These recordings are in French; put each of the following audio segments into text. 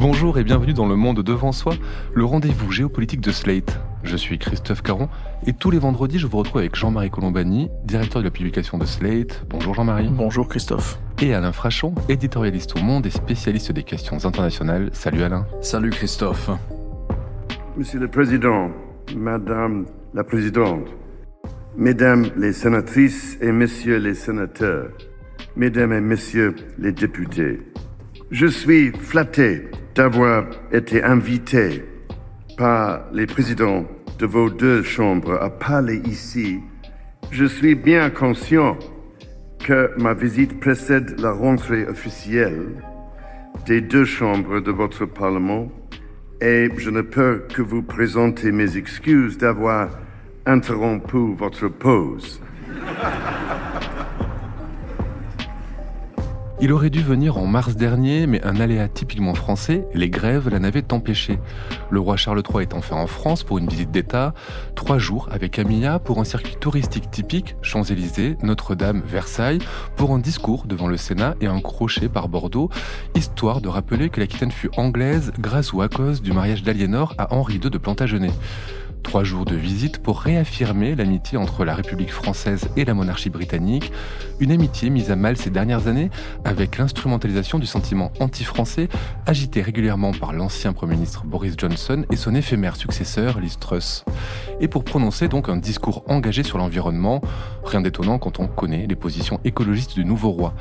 Bonjour et bienvenue dans Le Monde Devant Soi, le rendez-vous géopolitique de Slate. Je suis Christophe Caron et tous les vendredis je vous retrouve avec Jean-Marie Colombani, directeur de la publication de Slate. Bonjour Jean-Marie. Bonjour Christophe. Et Alain Frachon, éditorialiste au Monde et spécialiste des questions internationales. Salut Alain. Salut Christophe. Monsieur le Président, Madame la Présidente, Mesdames les sénatrices et Messieurs les sénateurs, Mesdames et Messieurs les députés, je suis flatté d'avoir été invité par les présidents de vos deux chambres à parler ici. Je suis bien conscient que ma visite précède la rentrée officielle des deux chambres de votre Parlement et je ne peux que vous présenter mes excuses d'avoir interrompu votre pause. Il aurait dû venir en mars dernier, mais un aléa typiquement français, les grèves, l'en empêché. Le roi Charles III est enfin en France pour une visite d'État, trois jours avec Camilla pour un circuit touristique typique, Champs-Élysées, Notre-Dame, Versailles, pour un discours devant le Sénat et un crochet par Bordeaux, histoire de rappeler que l'Aquitaine fut anglaise grâce ou à cause du mariage d'Aliénor à Henri II de Plantagenet. Trois jours de visite pour réaffirmer l'amitié entre la République française et la monarchie britannique, une amitié mise à mal ces dernières années avec l'instrumentalisation du sentiment anti-français agité régulièrement par l'ancien Premier ministre Boris Johnson et son éphémère successeur Liz Truss. Et pour prononcer donc un discours engagé sur l'environnement, rien d'étonnant quand on connaît les positions écologistes du nouveau roi.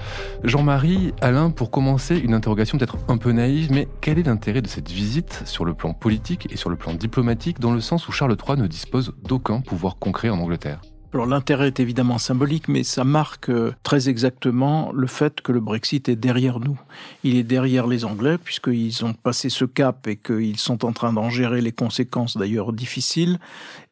Jean-Marie, Alain, pour commencer, une interrogation peut-être un peu naïve, mais quel est l'intérêt de cette visite sur le plan politique et sur le plan diplomatique dans le sens où Charles Charles ne dispose d'aucun pouvoir concret en Angleterre. Alors l'intérêt est évidemment symbolique, mais ça marque euh, très exactement le fait que le Brexit est derrière nous. Il est derrière les Anglais, puisqu'ils ont passé ce cap et qu'ils sont en train d'en gérer les conséquences d'ailleurs difficiles,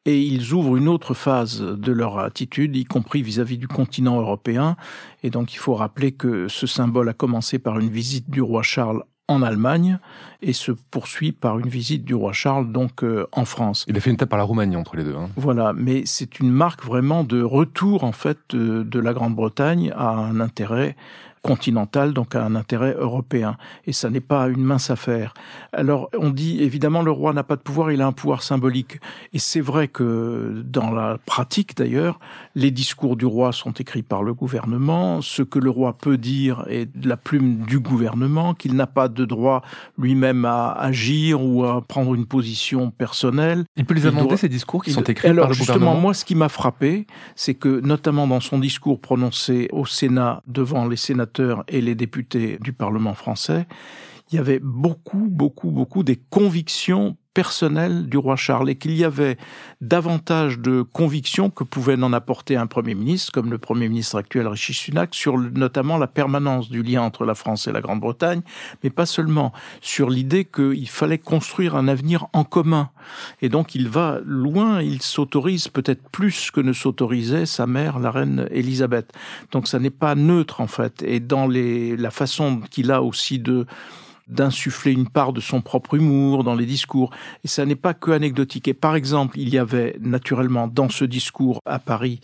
et ils ouvrent une autre phase de leur attitude, y compris vis-à-vis du continent européen. Et donc il faut rappeler que ce symbole a commencé par une visite du roi Charles en Allemagne et se poursuit par une visite du roi Charles donc euh, en France. Il a fait une étape par la Roumanie entre les deux. Hein. Voilà, mais c'est une marque vraiment de retour en fait de la Grande-Bretagne à un intérêt continental, donc à un intérêt européen. Et ça n'est pas une mince affaire. Alors, on dit, évidemment, le roi n'a pas de pouvoir, il a un pouvoir symbolique. Et c'est vrai que, dans la pratique d'ailleurs, les discours du roi sont écrits par le gouvernement, ce que le roi peut dire est de la plume du gouvernement, qu'il n'a pas de droit lui-même à agir ou à prendre une position personnelle. Il peut les amender, ces discours qui sont écrits Alors, par le justement, moi, ce qui m'a frappé, c'est que, notamment dans son discours prononcé au Sénat devant les sénateurs, et les députés du Parlement français, il y avait beaucoup, beaucoup, beaucoup des convictions personnelles du roi Charles et qu'il y avait davantage de convictions que pouvait en apporter un Premier ministre, comme le Premier ministre actuel Rishi Sunak, sur notamment la permanence du lien entre la France et la Grande-Bretagne, mais pas seulement, sur l'idée qu'il fallait construire un avenir en commun. Et donc il va loin, il s'autorise peut-être plus que ne s'autorisait sa mère, la reine Élisabeth. Donc ça n'est pas neutre en fait. Et dans les, la façon qu'il a aussi de d'insuffler une part de son propre humour dans les discours. Et ça n'est pas que anecdotique. Et par exemple, il y avait naturellement dans ce discours à Paris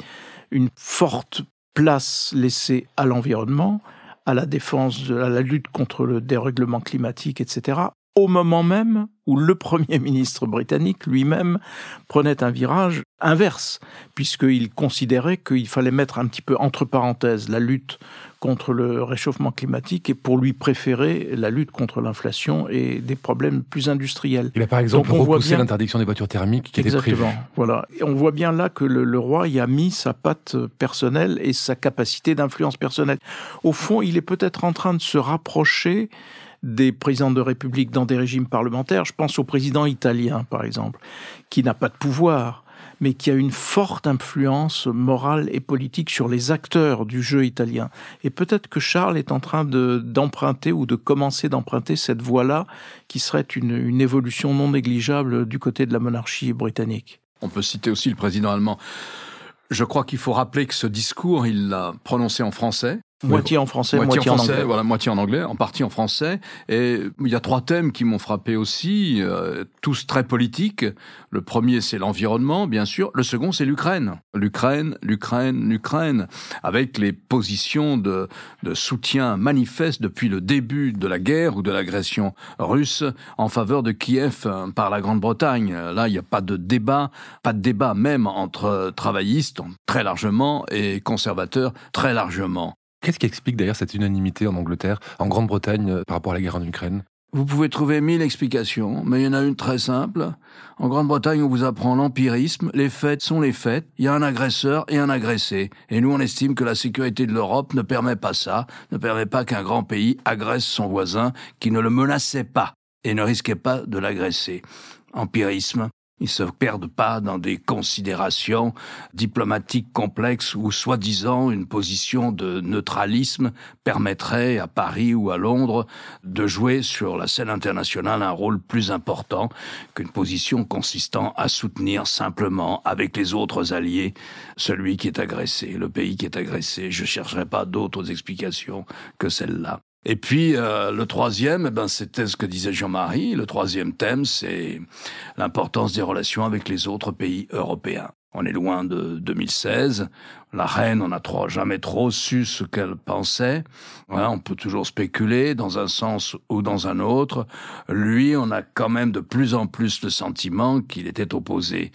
une forte place laissée à l'environnement, à la défense, à la lutte contre le dérèglement climatique, etc au moment même où le Premier ministre britannique lui-même prenait un virage inverse, puisqu'il considérait qu'il fallait mettre un petit peu entre parenthèses la lutte contre le réchauffement climatique et pour lui préférer la lutte contre l'inflation et des problèmes plus industriels. Il a par exemple repoussé l'interdiction des voitures thermiques qui Exactement, était prévue. Voilà. Et on voit bien là que le, le roi y a mis sa patte personnelle et sa capacité d'influence personnelle. Au fond, il est peut-être en train de se rapprocher des présidents de république dans des régimes parlementaires. Je pense au président italien, par exemple, qui n'a pas de pouvoir, mais qui a une forte influence morale et politique sur les acteurs du jeu italien. Et peut-être que Charles est en train d'emprunter ou de commencer d'emprunter cette voie-là, qui serait une, une évolution non négligeable du côté de la monarchie britannique. On peut citer aussi le président allemand. Je crois qu'il faut rappeler que ce discours, il l'a prononcé en français, Moitié en français, moitié, en, français, anglais. Voilà, moitié en anglais, en partie en français. Et il y a trois thèmes qui m'ont frappé aussi, euh, tous très politiques. Le premier, c'est l'environnement, bien sûr. Le second, c'est l'Ukraine. L'Ukraine, l'Ukraine, l'Ukraine, avec les positions de, de soutien manifeste depuis le début de la guerre ou de l'agression russe en faveur de Kiev euh, par la Grande-Bretagne. Là, il n'y a pas de débat, pas de débat même entre travaillistes très largement et conservateurs très largement. Qu'est-ce qui explique d'ailleurs cette unanimité en Angleterre, en Grande-Bretagne, euh, par rapport à la guerre en Ukraine? Vous pouvez trouver mille explications, mais il y en a une très simple. En Grande-Bretagne, on vous apprend l'empirisme, les faits sont les faits, il y a un agresseur et un agressé. Et nous, on estime que la sécurité de l'Europe ne permet pas ça, ne permet pas qu'un grand pays agresse son voisin qui ne le menaçait pas et ne risquait pas de l'agresser. Empirisme, ils se perdent pas dans des considérations diplomatiques complexes où, soi-disant, une position de neutralisme permettrait à Paris ou à Londres de jouer sur la scène internationale un rôle plus important qu'une position consistant à soutenir simplement avec les autres alliés celui qui est agressé, le pays qui est agressé. Je chercherai pas d'autres explications que celle-là. Et puis euh, le troisième, eh ben, c'était ce que disait Jean-Marie. Le troisième thème, c'est l'importance des relations avec les autres pays européens. On est loin de 2016. La reine, on n'a jamais trop su ce qu'elle pensait. on peut toujours spéculer dans un sens ou dans un autre. Lui, on a quand même de plus en plus le sentiment qu'il était opposé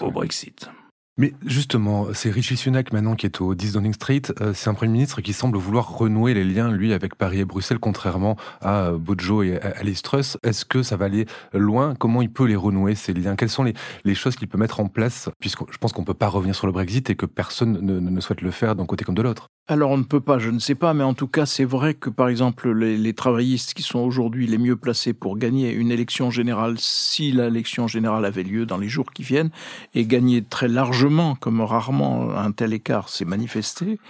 au Brexit. Euh, mais justement, c'est Richie Sunak maintenant qui est au 10 Downing Street. Euh, c'est un Premier ministre qui semble vouloir renouer les liens, lui, avec Paris et Bruxelles, contrairement à euh, Bojo et à Liz Truss. Est-ce que ça va aller loin? Comment il peut les renouer, ces liens? Quelles sont les, choses qu'il peut mettre en place? Puisque je pense qu'on ne peut pas revenir sur le Brexit et que personne ne, ne souhaite le faire d'un côté comme de l'autre. Alors on ne peut pas, je ne sais pas, mais en tout cas c'est vrai que par exemple les, les travaillistes qui sont aujourd'hui les mieux placés pour gagner une élection générale, si l'élection générale avait lieu dans les jours qui viennent, et gagner très largement, comme rarement un tel écart s'est manifesté,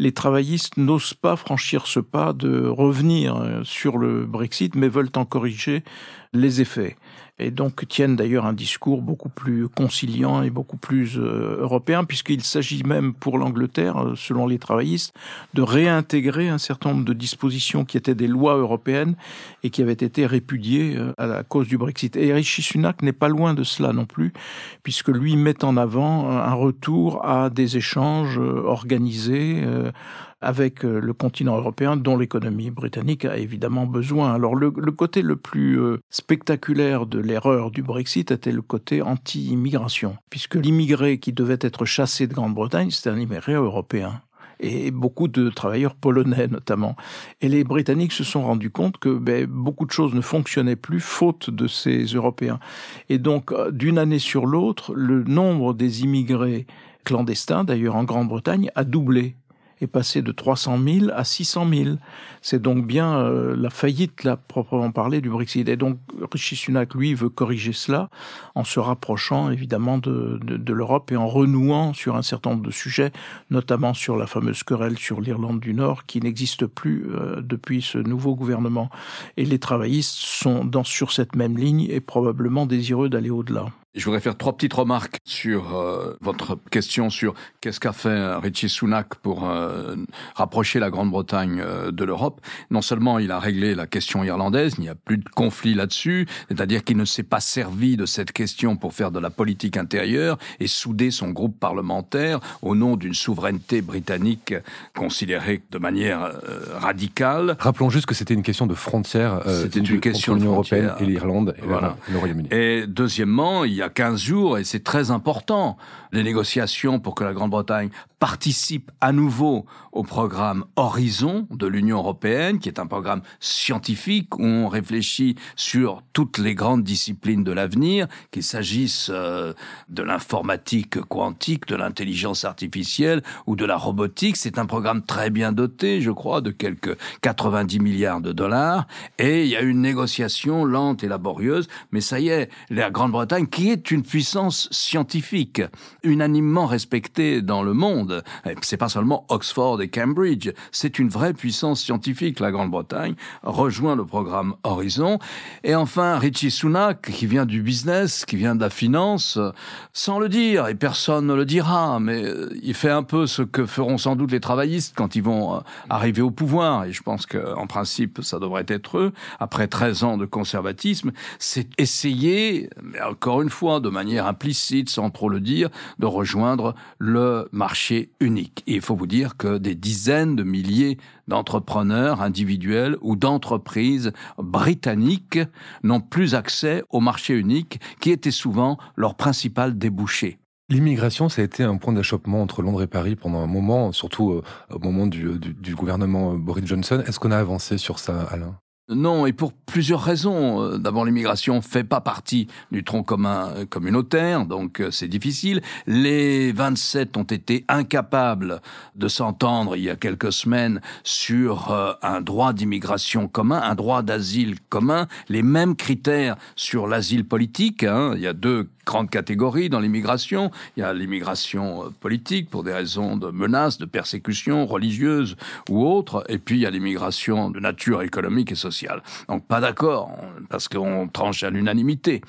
les travaillistes n'osent pas franchir ce pas de revenir euh, sur le Brexit, mais veulent en corriger les effets et donc tiennent d'ailleurs un discours beaucoup plus conciliant et beaucoup plus euh, européen, puisqu'il s'agit même pour l'Angleterre, euh, selon les travaillistes, de réintégrer un certain nombre de dispositions qui étaient des lois européennes et qui avaient été répudiées euh, à la cause du Brexit. Et Rishi Sunak n'est pas loin de cela non plus, puisque lui met en avant un retour à des échanges organisés avec euh, le continent européen dont l'économie britannique a évidemment besoin. Alors le, côté le plus euh, spectaculaire de l'erreur du Brexit était le côté anti-immigration, puisque l'immigré qui devait être chassé de Grande-Bretagne, c'était un immigré européen et beaucoup de travailleurs polonais notamment. Et les Britanniques se sont rendus compte que ben, beaucoup de choses ne fonctionnaient plus faute de ces Européens. Et donc, euh, d'une année sur l'autre, le nombre des immigrés clandestins, d'ailleurs en Grande-Bretagne, a doublé est passé de 300 000 à 600 000. C'est donc bien euh, la faillite, là, proprement parlé, du Brexit. Et donc, Rishi Sunak, lui, veut corriger cela en se rapprochant, évidemment, de, de, de l'Europe et en renouant sur un certain nombre de sujets, notamment sur la fameuse querelle sur l'Irlande du Nord, qui n'existe plus euh, depuis ce nouveau gouvernement. Et les travaillistes sont dans, sur cette même ligne et probablement désireux d'aller au-delà. Je voudrais faire trois petites remarques sur euh, votre question sur qu'est-ce qu'a fait Richie Sunak pour euh, rapprocher la Grande-Bretagne euh, de l'Europe. Non seulement il a réglé la question irlandaise, il n'y a plus de conflit là-dessus, c'est-à-dire qu'il ne s'est pas servi de cette question pour faire de la politique intérieure et souder son groupe parlementaire au nom d'une souveraineté britannique considérée de manière radicale. Rappelons juste que c'était une question de frontière. c'était une question de l'Union européenne et l'Irlande et, voilà. le Royaume-Uni. Et deuxièmement, il y a 15 jours, et c'est très important, les négociations pour que la Grande-Bretagne participe à nouveau au programme Horizon de l'Union européenne, qui est un programme scientifique où on réfléchit sur toutes les grandes disciplines de l'avenir, qu'il s'agisse euh, de l'informatique quantique, de l'intelligence artificielle ou de la robotique. C'est un programme très bien doté, je crois, de quelques 90 milliards de dollars. Et il y a une négociation lente et laborieuse, mais ça y est, la Grande-Bretagne, qui est une puissance scientifique, unanimement respectée dans le monde, Oxford. C'est pas seulement Oxford et Cambridge, c'est une vraie puissance scientifique. La Grande-Bretagne rejoint le programme Horizon. Et enfin, Richie Sunak, qui vient du business, qui vient de la finance, sans le dire, et personne ne le dira, mais euh, il fait un peu ce que feront sans doute les travaillistes quand ils vont euh, arriver au pouvoir. Et je pense qu'en principe, ça devrait être eux. Après 13 ans de conservatisme, c'est essayer, mais encore une fois, de manière implicite, sans trop le dire, de rejoindre le marché unique. Il faut vous dire que des dizaines de milliers d'entrepreneurs individuels ou d'entreprises britanniques n'ont plus accès au marché unique qui était souvent leur principal débouché. L'immigration, ça a été un point d'achoppement entre Londres et Paris pendant un moment, surtout euh, au moment du, du gouvernement Boris Johnson. Est-ce qu'on a avancé sur ça, Alain? Non, et pour plusieurs raisons. Euh, d'abord, l'immigration fait pas partie du tronc commun euh, communautaire, donc euh, c'est difficile. Les 27 ont été incapables de s'entendre il y a quelques semaines sur un droit d'immigration commun, un droit d'asile commun, les mêmes critères sur l'asile politique. Hein. Il y a deux grandes catégories dans l'immigration. Il y a l'immigration politique pour des raisons de menaces, de persécutions religieuses ou autres, et puis il y a l'immigration de nature économique et sociale. Donc pas d'accord, parce qu'on tranche à l'unanimité.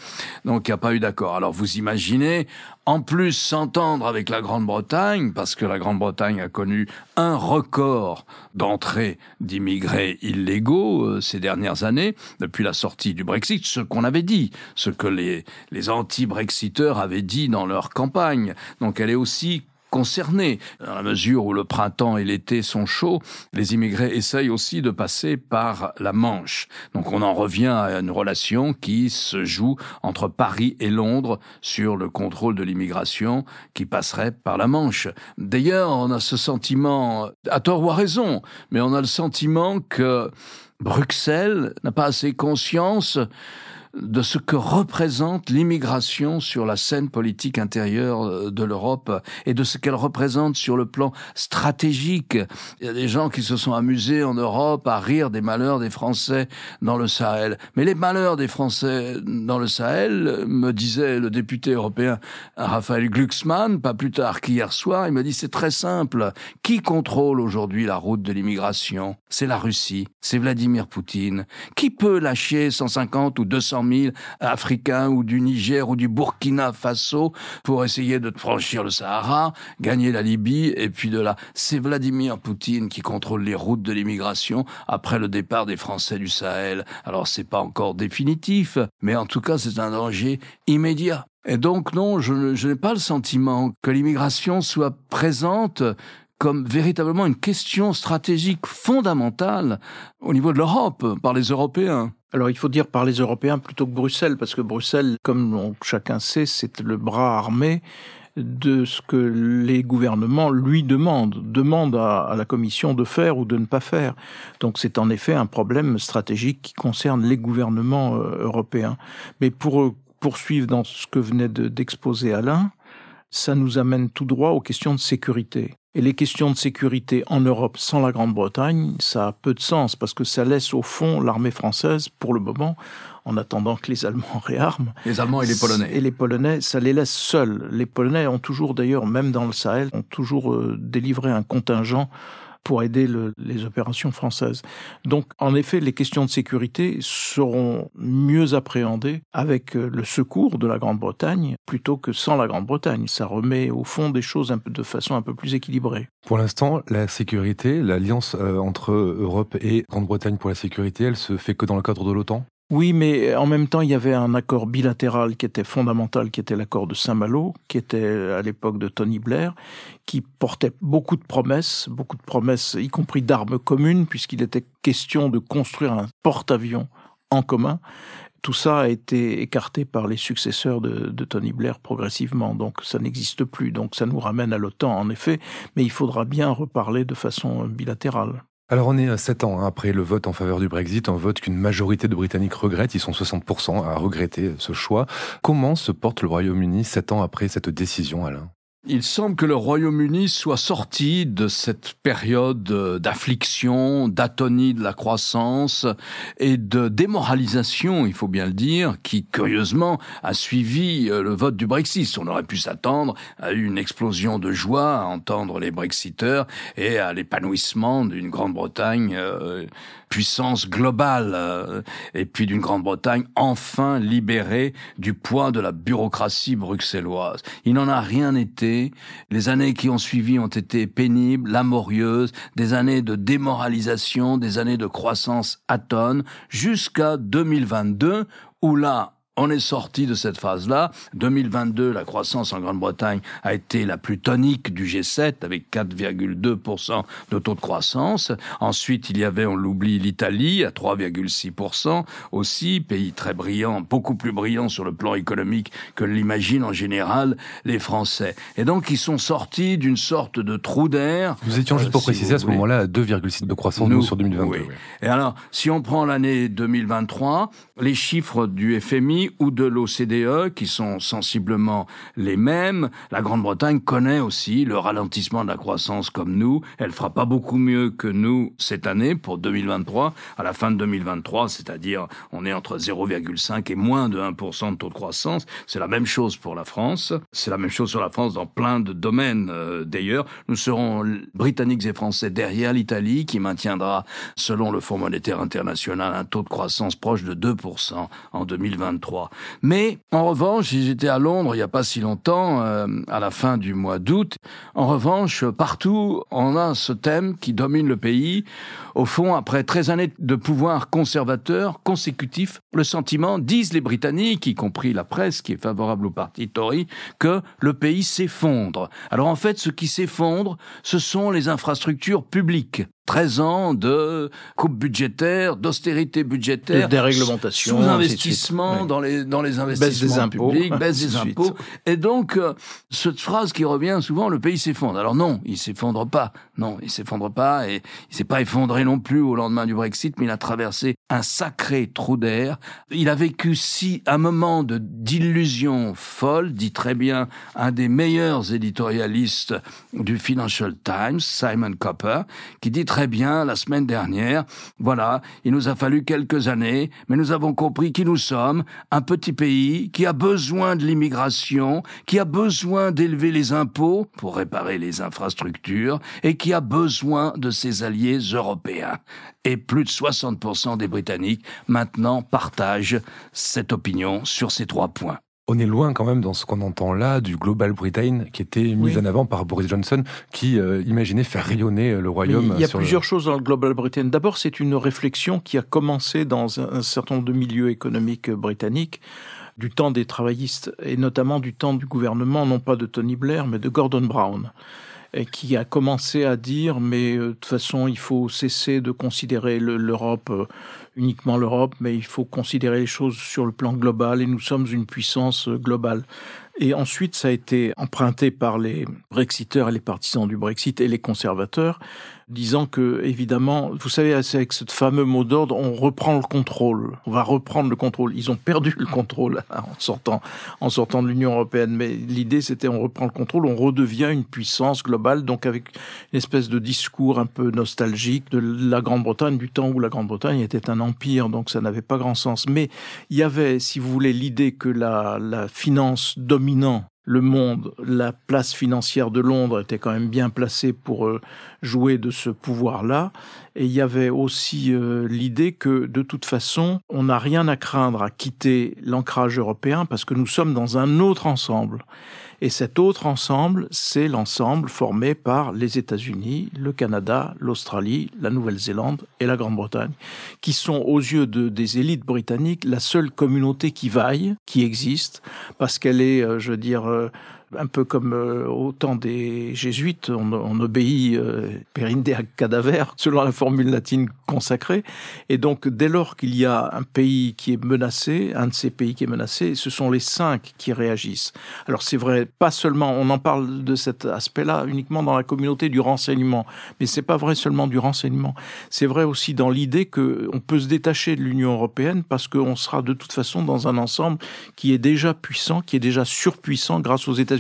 Donc il n'y a pas eu d'accord. Alors vous imaginez, en plus s'entendre avec la Grande-Bretagne, parce que la Grande-Bretagne a connu un record d'entrée d'immigrés illégaux euh, ces dernières années, depuis la sortie du Brexit, ce qu'on avait dit, ce que les, les anti-Brexiteurs avaient dit dans leur campagne. Donc elle est aussi concernés. Dans la mesure où le printemps et l'été sont chauds, les immigrés essayent aussi de passer par la Manche. Donc on en revient à une relation qui se joue entre Paris et Londres sur le contrôle de l'immigration qui passerait par la Manche. D'ailleurs, on a ce sentiment, à tort ou à raison, mais on a le sentiment que Bruxelles n'a pas assez conscience de ce que représente l'immigration sur la scène politique intérieure euh, de l'Europe et de ce qu'elle représente sur le plan stratégique. Il y a des gens qui se sont amusés en Europe à rire des malheurs des Français dans le Sahel. Mais les malheurs des Français dans le Sahel, me disait le député européen Raphaël Glucksmann, pas plus tard qu'hier soir, il m'a dit c'est très simple. Qui contrôle aujourd'hui la route de l'immigration? C'est la Russie, c'est Vladimir Poutine. Qui peut lâcher 150 ou 200 000 Africains ou du Niger ou du Burkina Faso pour essayer de franchir le Sahara, gagner la Libye et puis de là. C'est Vladimir Poutine qui contrôle les routes de l'immigration après le départ des Français du Sahel. Alors c'est pas encore définitif, mais en tout cas c'est un danger immédiat. Et donc non, je n'ai pas le sentiment que l'immigration soit présente comme véritablement une question stratégique fondamentale au niveau de l'Europe, par les Européens. Alors il faut dire par les Européens plutôt que Bruxelles, parce que Bruxelles, comme chacun sait, c'est le bras armé de ce que les gouvernements lui demandent, demandent à, la Commission de faire ou de ne pas faire. Donc c'est en effet un problème stratégique qui concerne les gouvernements euh, européens. Mais pour poursuivre dans ce que venait d'exposer Alain, ça nous amène tout droit aux questions de sécurité. Et les questions de sécurité en Europe sans la Grande-Bretagne, ça a peu de sens parce que ça laisse au fond l'armée française, pour le moment, en attendant que les Allemands réarment. Les Allemands et les Polonais. Et les Polonais, ça les laisse seuls. Les Polonais ont toujours, d'ailleurs, même dans le Sahel, ont toujours euh, délivré un contingent pour aider le, les opérations françaises. Donc, en effet, les questions de sécurité seront mieux appréhendées avec euh, le secours de la Grande-Bretagne plutôt que sans la Grande-Bretagne. Ça remet au fond des choses de façon un peu plus équilibrée. Pour l'instant, la sécurité, l'alliance euh, entre Europe et Grande-Bretagne pour la sécurité, elle se fait que dans le cadre de l'OTAN? Oui, mais en même temps, il y avait un accord bilatéral qui était fondamental, qui était l'accord de Saint-Malo, qui était à l'époque de Tony Blair, qui portait beaucoup de promesses, beaucoup de promesses, y compris d'armes communes, puisqu'il était question de construire un porte-avions en commun. Tout ça a été écarté par les successeurs de, de Tony Blair progressivement, donc ça n'existe plus. Donc ça nous ramène à l'OTAN, en effet, mais il faudra bien reparler de façon bilatérale. Alors on est 7 ans hein, après le vote en faveur du Brexit, un vote qu'une majorité de Britanniques regrettent, ils sont 60% à regretter ce choix. Comment se porte le Royaume-Uni 7 ans après cette décision, Alain? Il semble que le Royaume-Uni soit sorti de cette période d'affliction, d'atonie de la croissance et de démoralisation, il faut bien le dire, qui curieusement a suivi euh, le vote du Brexit. On aurait pu s'attendre à une explosion de joie à entendre les Brexiteurs et à l'épanouissement d'une Grande-Bretagne euh, puissance globale euh, et puis d'une Grande-Bretagne enfin libérée du poids de la bureaucratie bruxelloise. Il n'en a rien été. Les années qui ont suivi ont été pénibles, laborieuses, des années de démoralisation, des années de croissance atone, jusqu'à 2022 où là, on est sorti de cette phase-là. 2022, la croissance en Grande-Bretagne a été la plus tonique du G7 avec 4,2% de taux de croissance. Ensuite, il y avait, on l'oublie, l'Italie à 3,6% aussi, pays très brillant, beaucoup plus brillant sur le plan économique que l'imaginent en général les Français. Et donc, ils sont sortis d'une sorte de trou d'air. Nous étions juste pour euh, préciser à ce moment-là à 2,6 de croissance nous, sur 2022. Et alors, si on prend l'année 2023, les chiffres du FMI ou de l'OCDE, qui sont sensiblement les mêmes. La Grande-Bretagne connaît aussi le ralentissement de la croissance comme nous. Elle fera pas beaucoup mieux que nous cette année pour 2023. À la fin de 2023, c'est-à-dire on est entre 0,5 et moins de 1% de taux de croissance. C'est la même chose pour la France. C'est la même chose sur la France dans plein de domaines euh, d'ailleurs. Nous serons britanniques et français derrière l'Italie qui maintiendra, selon le Fonds monétaire international, un taux de croissance proche de 2% en 2023. Mais en revanche, j'étais à Londres il n'y a pas si longtemps, euh, à la fin du mois d'août. En revanche, partout, on a ce thème qui domine le pays. Au fond, après 13 années de pouvoir conservateur consécutif, le sentiment, disent les Britanniques, y compris la presse qui est favorable au parti Tory, que le pays s'effondre. Alors en fait, ce qui s'effondre, ce sont les infrastructures publiques. 13 ans de coupe budgétaire, d'austérité budgétaire, de déréglementation, sous-investissement dans les dans les investissements baisse des publics, baisse des impôts. Et donc euh, cette phrase qui revient souvent, le pays s'effondre. Alors non, il s'effondre pas. Non, il s'effondre pas et il s'est pas effondré non plus au lendemain du Brexit, mais il a traversé un sacré trou d'air. Il a vécu si un moment de d'illusion folle, dit très bien un des meilleurs éditorialistes du Financial Times, Simon Copper, qui dit très très bien la semaine dernière. Voilà, il nous a fallu quelques années, mais nous avons compris qui nous sommes, un petit pays qui a besoin de l'immigration, qui a besoin d'élever les impôts pour réparer les infrastructures et qui a besoin de ses alliés européens. Et plus de 60% des Britanniques maintenant partagent cette opinion sur ces trois points on est loin quand même dans ce qu'on entend là du Global Britain qui était mis en avant par Boris Johnson qui euh, imaginait faire rayonner euh, le royaume. il y a plusieurs choses dans le Global Britain. D'abord, c'est une réflexion qui a commencé dans un, certain nombre de milieux économiques britanniques du temps des travaillistes et notamment du temps du gouvernement, non pas de Tony Blair, mais de Gordon Brown et qui a commencé à dire mais euh, de toute façon il faut cesser de considérer l'Europe uniquement l'Europe, mais il faut considérer les choses sur le plan global et nous sommes une puissance globale. Et ensuite, ça a été emprunté par les Brexiteurs et les partisans du Brexit et les conservateurs, disant que, évidemment, vous savez, avec ce fameux mot d'ordre, on reprend le contrôle. On va reprendre le contrôle. Ils ont perdu le contrôle en sortant, en sortant de l'Union européenne. Mais l'idée, c'était on reprend le contrôle, on redevient une puissance globale, donc avec une espèce de discours un peu nostalgique de la Grande-Bretagne, du temps où la Grande-Bretagne était un empire, donc ça n'avait pas grand sens. Mais il y avait, si vous voulez, l'idée que la, la finance dominant le monde, la place financière de Londres était quand même bien placée pour euh, jouer de ce pouvoir-là. Et il y avait aussi euh, l'idée que de toute façon, on n'a rien à craindre à quitter l'ancrage européen parce que nous sommes dans un autre ensemble. Et cet autre ensemble, c'est l'ensemble formé par les États-Unis, le Canada, l'Australie, la Nouvelle-Zélande et la Grande-Bretagne, qui sont aux yeux de, des élites britanniques la seule communauté qui vaille, qui existe, parce qu'elle est, euh, je veux dire, euh, un peu comme euh, au temps des jésuites, on, on obéit euh, perindea cadaver, selon la formule latine consacrée. Et donc, dès lors qu'il y a un pays qui est menacé, un de ces pays qui est menacé, ce sont les cinq qui réagissent. Alors, c'est vrai, pas seulement, on en parle de cet aspect-là uniquement dans la communauté du renseignement, mais c'est pas vrai seulement du renseignement. C'est vrai aussi dans l'idée que on peut se détacher de l'Union européenne parce qu'on sera de toute façon dans un ensemble qui est déjà puissant, qui est déjà surpuissant grâce aux États-Unis.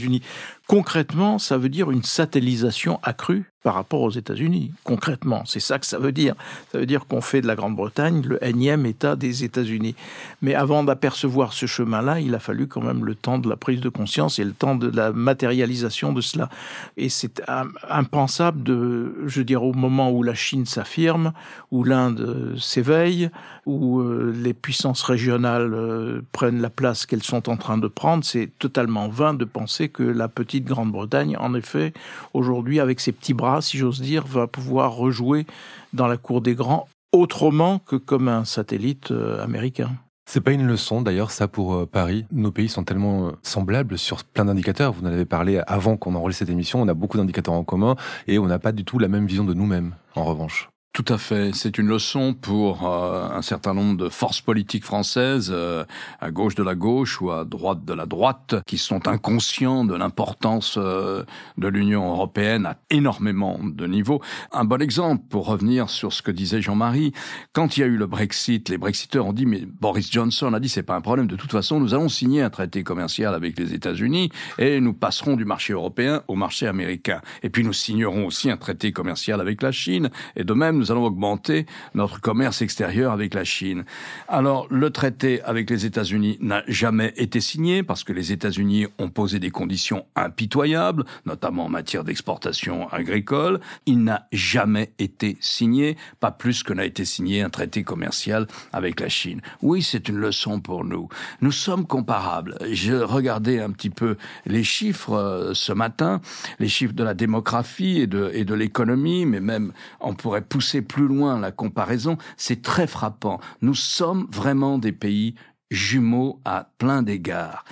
Concrètement, ça veut dire une satellisation accrue? Par rapport aux États-Unis. Concrètement, c'est ça que ça veut dire. Ça veut dire qu'on fait de la Grande-Bretagne le énième État des États-Unis. Mais avant d'apercevoir ce chemin-là, il a fallu quand même le temps de la prise de conscience et le temps de la matérialisation de cela. Et c'est impensable de, je dire, au moment où la Chine s'affirme, où l'Inde s'éveille, où euh, les puissances régionales euh, prennent la place qu'elles sont en train de prendre, c'est totalement vain de penser que la petite Grande-Bretagne, en effet, aujourd'hui, avec ses petits bras, si j'ose dire, va pouvoir rejouer dans la cour des grands autrement que comme un satellite euh, américain. C'est pas une leçon d'ailleurs ça pour euh, Paris. Nos pays sont tellement euh, semblables sur plein d'indicateurs. Vous en avez parlé avant qu'on enregistre cette émission. On a beaucoup d'indicateurs en commun et on n'a pas du tout la même vision de nous-mêmes. En revanche. Tout à fait. C'est une leçon pour euh, un certain nombre de forces politiques françaises, euh, à gauche de la gauche ou à droite de la droite, qui sont inconscients de l'importance euh, de l'Union européenne à énormément de niveaux. Un bon exemple, pour revenir sur ce que disait Jean-Marie, quand il y a eu le Brexit, les Brexiteurs ont dit, mais Boris Johnson a dit, c'est pas un problème, de toute façon, nous allons signer un traité commercial avec les États-Unis et nous passerons du marché européen au marché américain. Et puis nous signerons aussi un traité commercial avec la Chine. Et de même, allons augmenter notre commerce extérieur avec la Chine. Alors, le traité avec les États-Unis n'a jamais été signé parce que les États-Unis ont posé des conditions impitoyables, notamment en matière d'exportation agricole. Il n'a jamais été signé, pas plus que n'a été signé un traité commercial avec la Chine. Oui, c'est une leçon pour nous. Nous sommes comparables. Je regardais un petit peu les chiffres euh, ce matin, les chiffres de la démographie et de, et de l'économie, mais même on pourrait pousser plus loin la comparaison, c'est très frappant. Nous sommes vraiment des pays jumeaux à plein d'égards.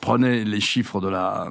Prenez les chiffres de la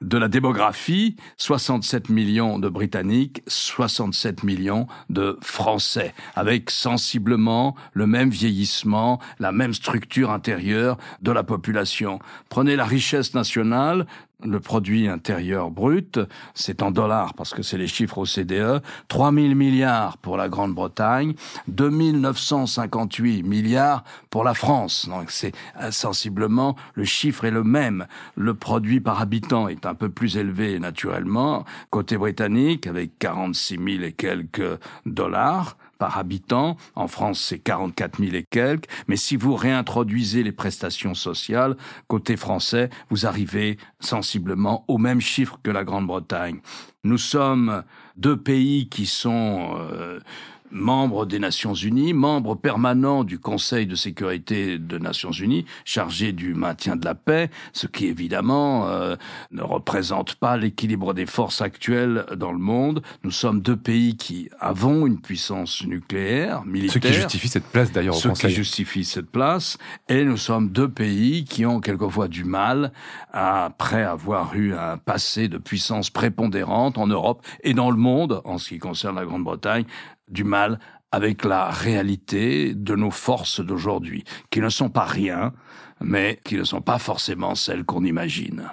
de la démographie, 67 millions de Britanniques, 67 millions de Français, avec sensiblement le même vieillissement, la même structure intérieure de la population. Prenez la richesse nationale, le produit intérieur brut, c'est en dollars parce que c'est les chiffres OCDE, 3 000 milliards pour la Grande-Bretagne, 2 958 milliards pour la France. Donc c'est sensiblement, le chiffre est le même. Le produit par habitant est un peu plus élevé naturellement, côté britannique avec 46 000 et quelques dollars par habitant. En France, c'est 44 000 et quelques. Mais si vous réintroduisez les prestations sociales, côté français, vous arrivez sensiblement au même chiffre que la Grande-Bretagne. Nous sommes deux pays qui sont euh, membre des Nations Unies, membre permanent du Conseil de sécurité des Nations Unies, chargé du maintien de la paix, ce qui évidemment euh, ne représente pas l'équilibre des forces actuelles dans le monde. Nous sommes deux pays qui avons une puissance nucléaire, militaire. Ce qui justifie cette place d'ailleurs au ce qui justifie cette place. Et nous sommes deux pays qui ont quelquefois du mal, après avoir eu un passé de puissance prépondérante en Europe et dans le monde, en ce qui concerne la Grande-Bretagne, du mal avec la réalité de nos forces d'aujourd'hui, qui ne sont pas rien, mais qui ne sont pas forcément celles qu'on imagine.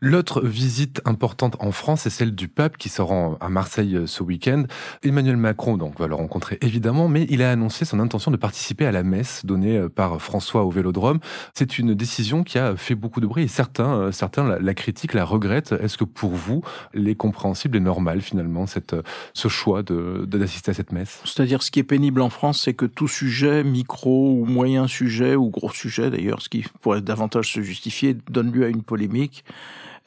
L'autre visite importante en France est celle du pape qui se rend à Marseille euh, ce week-end. Emmanuel Macron donc va le rencontrer évidemment, mais il a annoncé son intention de participer à la messe donnée euh, par François au Vélodrome. C'est une décision qui a fait beaucoup de bruit et certains, euh, certains la, critiquent, la regrettent. Est-ce que pour vous, il est compréhensible et normal finalement cette, ce choix de d'assister à cette messe? C'est-à-dire ce qui est pénible en France, c'est que tout sujet, micro ou moyen sujet ou gros sujet d'ailleurs, ce qui pourrait davantage se justifier, donne lieu à une polémique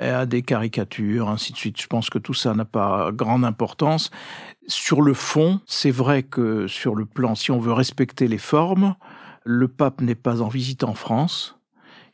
à des caricatures, ainsi de suite. Je pense que tout ça n'a pas grande importance. Sur le fond, c'est vrai que sur le plan, si on veut respecter les formes, le pape n'est pas en visite en France,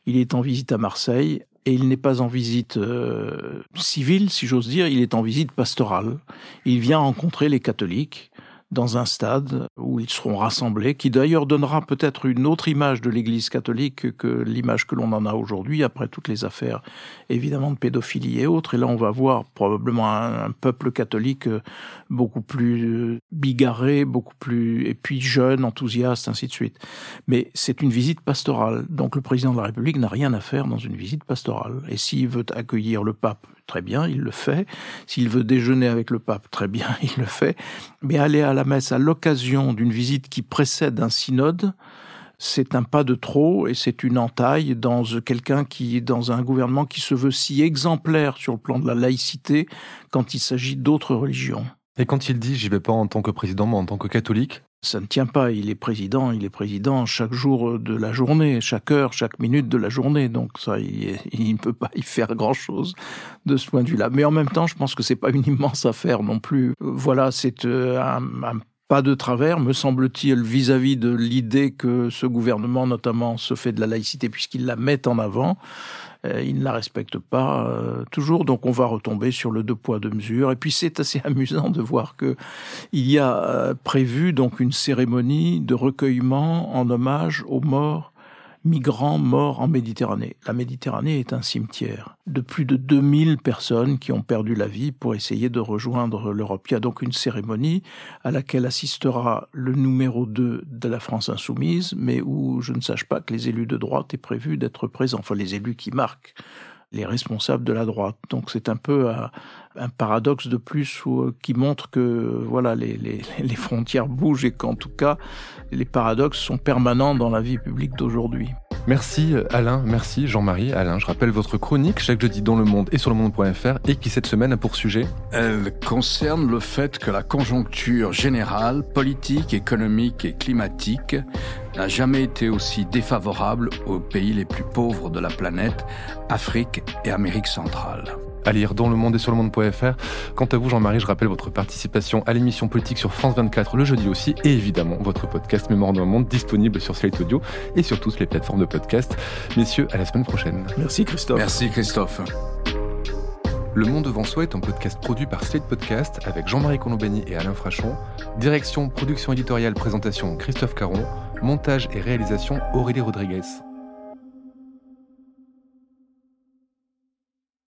il est en visite à Marseille, et il n'est pas en visite euh, civile, si j'ose dire, il est en visite pastorale. Il vient rencontrer les catholiques dans un stade où ils seront rassemblés, qui d'ailleurs donnera peut-être une autre image de l'Église catholique que l'image que l'on en a aujourd'hui, après toutes les affaires évidemment de pédophilie et autres. Et là, on va voir probablement un, peuple catholique euh, beaucoup plus euh, bigarré, beaucoup plus, et puis jeune, enthousiaste, ainsi de suite. Mais c'est une visite pastorale. Donc le président de la République n'a rien à faire dans une visite pastorale. Et s'il veut accueillir le pape très bien, il le fait. S'il veut déjeuner avec le pape, très bien, il le fait. Mais aller à la messe à l'occasion d'une visite qui précède un synode, c'est un pas de trop et c'est une entaille dans quelqu'un qui, dans un gouvernement qui se veut si exemplaire sur le plan de la laïcité quand il s'agit d'autres religions. Et quand il dit j'y vais pas en tant que président, mais en tant que catholique ça ne tient pas. Il est président, il est président chaque jour de la journée, chaque heure, chaque minute de la journée. Donc ça, il, ne peut pas y faire grand chose de ce point de vue-là. Mais en même temps, je pense que c'est pas une immense affaire non plus. Voilà, c'est euh, un, un pas de travers, me semble-t-il, vis-à-vis de l'idée que ce gouvernement, notamment, se fait de la laïcité, puisqu'il la met en avant. Euh, il ne la respecte pas euh, toujours, donc on va retomber sur le deux poids deux mesures. Et puis c'est assez amusant de voir que il y a euh, prévu donc une cérémonie de recueillement en hommage aux morts migrants morts en Méditerranée. La Méditerranée est un cimetière de plus de 2000 personnes qui ont perdu la vie pour essayer de rejoindre l'Europe. Il y a donc une cérémonie à laquelle assistera le numéro 2 de la France insoumise, mais où je ne sache pas que les élus de droite aient prévu d'être présents, enfin les élus qui marquent les responsables de la droite. Donc c'est un peu un paradoxe de plus euh, qui montre que voilà les, les, les frontières bougent et qu'en tout cas les paradoxes sont permanents dans la vie publique d'aujourd'hui. Merci Alain, merci Jean-Marie. Alain, je rappelle votre chronique chaque jeudi dans Le Monde et sur le monde.fr et qui cette semaine a pour sujet Elle concerne le fait que la conjoncture générale, politique, économique et climatique n'a jamais été aussi défavorable aux pays les plus pauvres de la planète, Afrique et Amérique centrale à lire dans le monde et sur le monde.fr. Quant à vous, Jean-Marie, je rappelle votre participation à l'émission politique sur France 24 le jeudi aussi, et évidemment votre podcast Mémoire d'un monde disponible sur Slate Audio et sur toutes les plateformes de podcast. Messieurs, à la semaine prochaine. Merci Christophe. Merci Christophe. Le Monde devant soi est un podcast produit par Slate Podcast avec Jean-Marie Colombani et Alain Frachon. Direction, production éditoriale, présentation Christophe Caron. Montage et réalisation Aurélie Rodriguez.